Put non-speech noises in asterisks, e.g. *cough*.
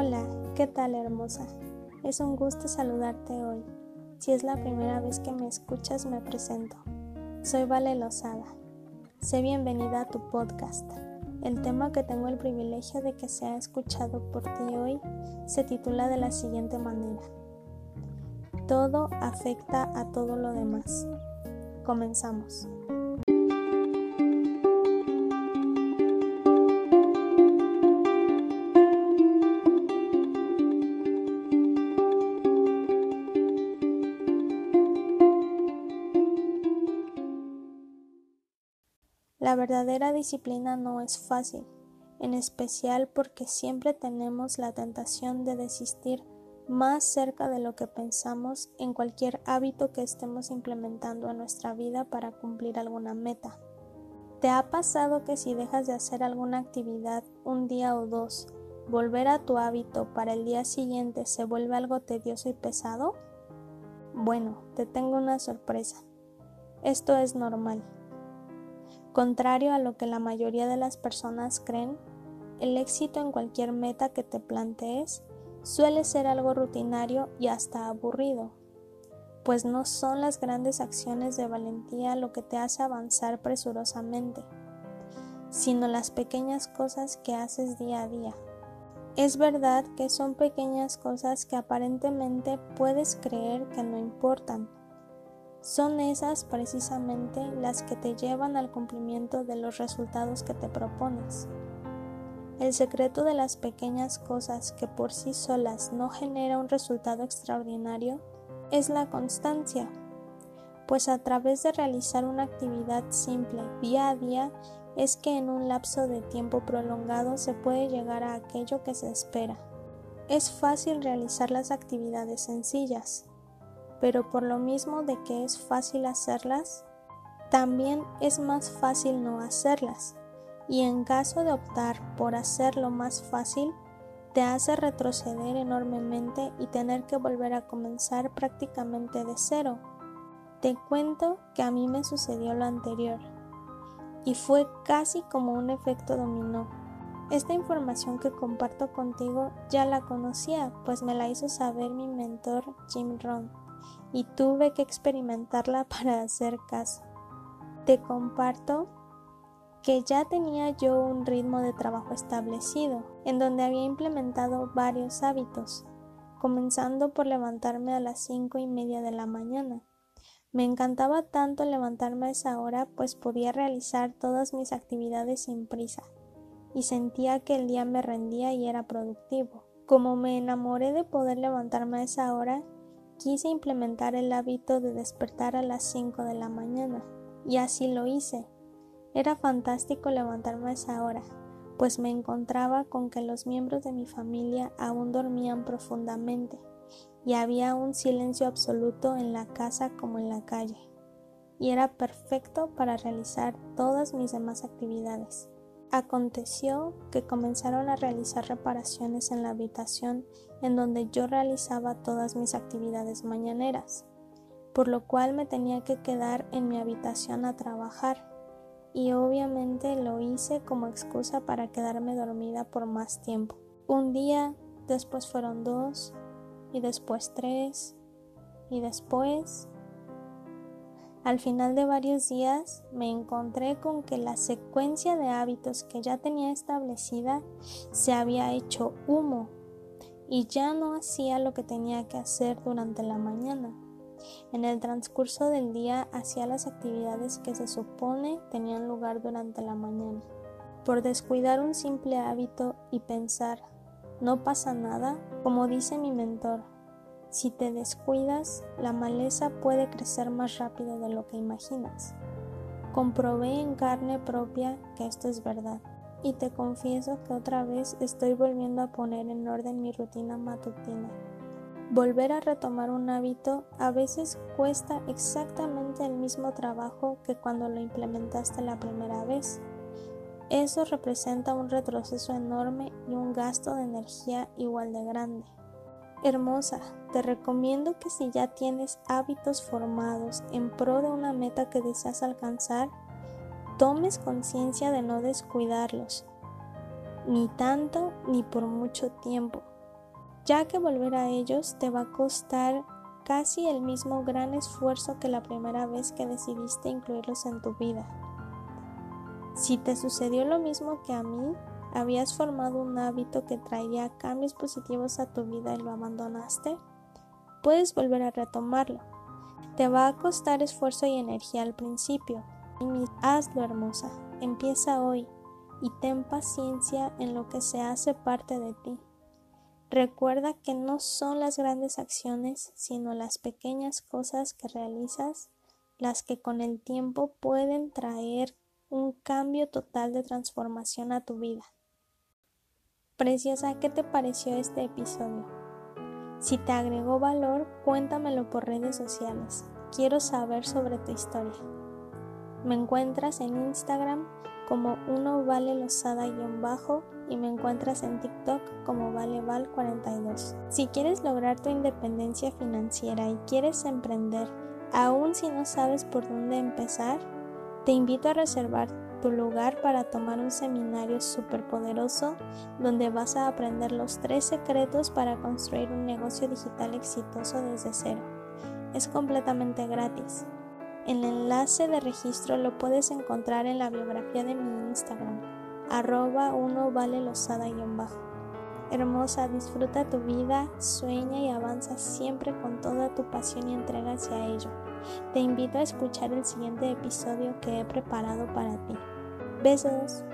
Hola, ¿qué tal hermosa? Es un gusto saludarte hoy. Si es la primera vez que me escuchas, me presento. Soy Vale Lozada. Sé bienvenida a tu podcast. El tema que tengo el privilegio de que sea escuchado por ti hoy se titula de la siguiente manera. Todo afecta a todo lo demás. Comenzamos. La verdadera disciplina no es fácil, en especial porque siempre tenemos la tentación de desistir más cerca de lo que pensamos en cualquier hábito que estemos implementando en nuestra vida para cumplir alguna meta. ¿Te ha pasado que si dejas de hacer alguna actividad un día o dos, volver a tu hábito para el día siguiente se vuelve algo tedioso y pesado? Bueno, te tengo una sorpresa. Esto es normal. Contrario a lo que la mayoría de las personas creen, el éxito en cualquier meta que te plantees suele ser algo rutinario y hasta aburrido, pues no son las grandes acciones de valentía lo que te hace avanzar presurosamente, sino las pequeñas cosas que haces día a día. Es verdad que son pequeñas cosas que aparentemente puedes creer que no importan, son esas precisamente las que te llevan al cumplimiento de los resultados que te propones. El secreto de las pequeñas cosas que por sí solas no genera un resultado extraordinario es la constancia, pues a través de realizar una actividad simple día a día es que en un lapso de tiempo prolongado se puede llegar a aquello que se espera. Es fácil realizar las actividades sencillas, pero por lo mismo de que es fácil hacerlas, también es más fácil no hacerlas, y en caso de optar por hacerlo más fácil, te hace retroceder enormemente y tener que volver a comenzar prácticamente de cero. Te cuento que a mí me sucedió lo anterior, y fue casi como un efecto dominó. Esta información que comparto contigo ya la conocía, pues me la hizo saber mi mentor Jim Rohn y tuve que experimentarla *laughs* para hacer caso. Te comparto que ya tenía yo un ritmo de trabajo establecido, en donde había implementado varios hábitos, comenzando por levantarme a las cinco y media de la mañana. Me encantaba tanto levantarme a esa hora, pues podía realizar todas mis actividades sin prisa, y sentía que el día me rendía y era productivo. Como me enamoré de poder levantarme a esa hora, quise implementar el hábito de despertar a las 5 de la mañana, y así lo hice. Era fantástico levantarme a esa hora, pues me encontraba con que los miembros de mi familia aún dormían profundamente, y había un silencio absoluto en la casa como en la calle, y era perfecto para realizar todas mis demás actividades. Aconteció que comenzaron a realizar reparaciones en la habitación en donde yo realizaba todas mis actividades mañaneras, por lo cual me tenía que quedar en mi habitación a trabajar y obviamente lo hice como excusa para quedarme dormida por más tiempo. Un día, después fueron dos y después tres y después al final de varios días me encontré con que la secuencia de hábitos que ya tenía establecida se había hecho humo y ya no hacía lo que tenía que hacer durante la mañana. En el transcurso del día hacía las actividades que se supone tenían lugar durante la mañana. Por descuidar un simple hábito y pensar, no pasa nada, como dice mi mentor, si te descuidas, la maleza puede crecer más rápido de lo que imaginas. Comprobé en carne propia que esto es verdad y te confieso que otra vez estoy volviendo a poner en orden mi rutina matutina. Volver a retomar un hábito a veces cuesta exactamente el mismo trabajo que cuando lo implementaste la primera vez. Eso representa un retroceso enorme y un gasto de energía igual de grande. Hermosa, te recomiendo que si ya tienes hábitos formados en pro de una meta que deseas alcanzar, tomes conciencia de no descuidarlos, ni tanto ni por mucho tiempo, ya que volver a ellos te va a costar casi el mismo gran esfuerzo que la primera vez que decidiste incluirlos en tu vida. Si te sucedió lo mismo que a mí, habías formado un hábito que traía cambios positivos a tu vida y lo abandonaste, puedes volver a retomarlo. Te va a costar esfuerzo y energía al principio. Hazlo hermosa, empieza hoy y ten paciencia en lo que se hace parte de ti. Recuerda que no son las grandes acciones, sino las pequeñas cosas que realizas las que con el tiempo pueden traer un cambio total de transformación a tu vida. Preciosa, ¿qué te pareció este episodio? Si te agregó valor, cuéntamelo por redes sociales. Quiero saber sobre tu historia. Me encuentras en Instagram como uno vale losada-bajo y me encuentras en TikTok como valeval42. Si quieres lograr tu independencia financiera y quieres emprender, aun si no sabes por dónde empezar, te invito a reservar tu lugar para tomar un seminario superpoderoso donde vas a aprender los tres secretos para construir un negocio digital exitoso desde cero. Es completamente gratis. El enlace de registro lo puedes encontrar en la biografía de mi Instagram, arroba uno vale losada-bajo. Hermosa, disfruta tu vida, sueña y avanza siempre con toda tu pasión y entrega hacia ello. Te invito a escuchar el siguiente episodio que he preparado para ti. Besos.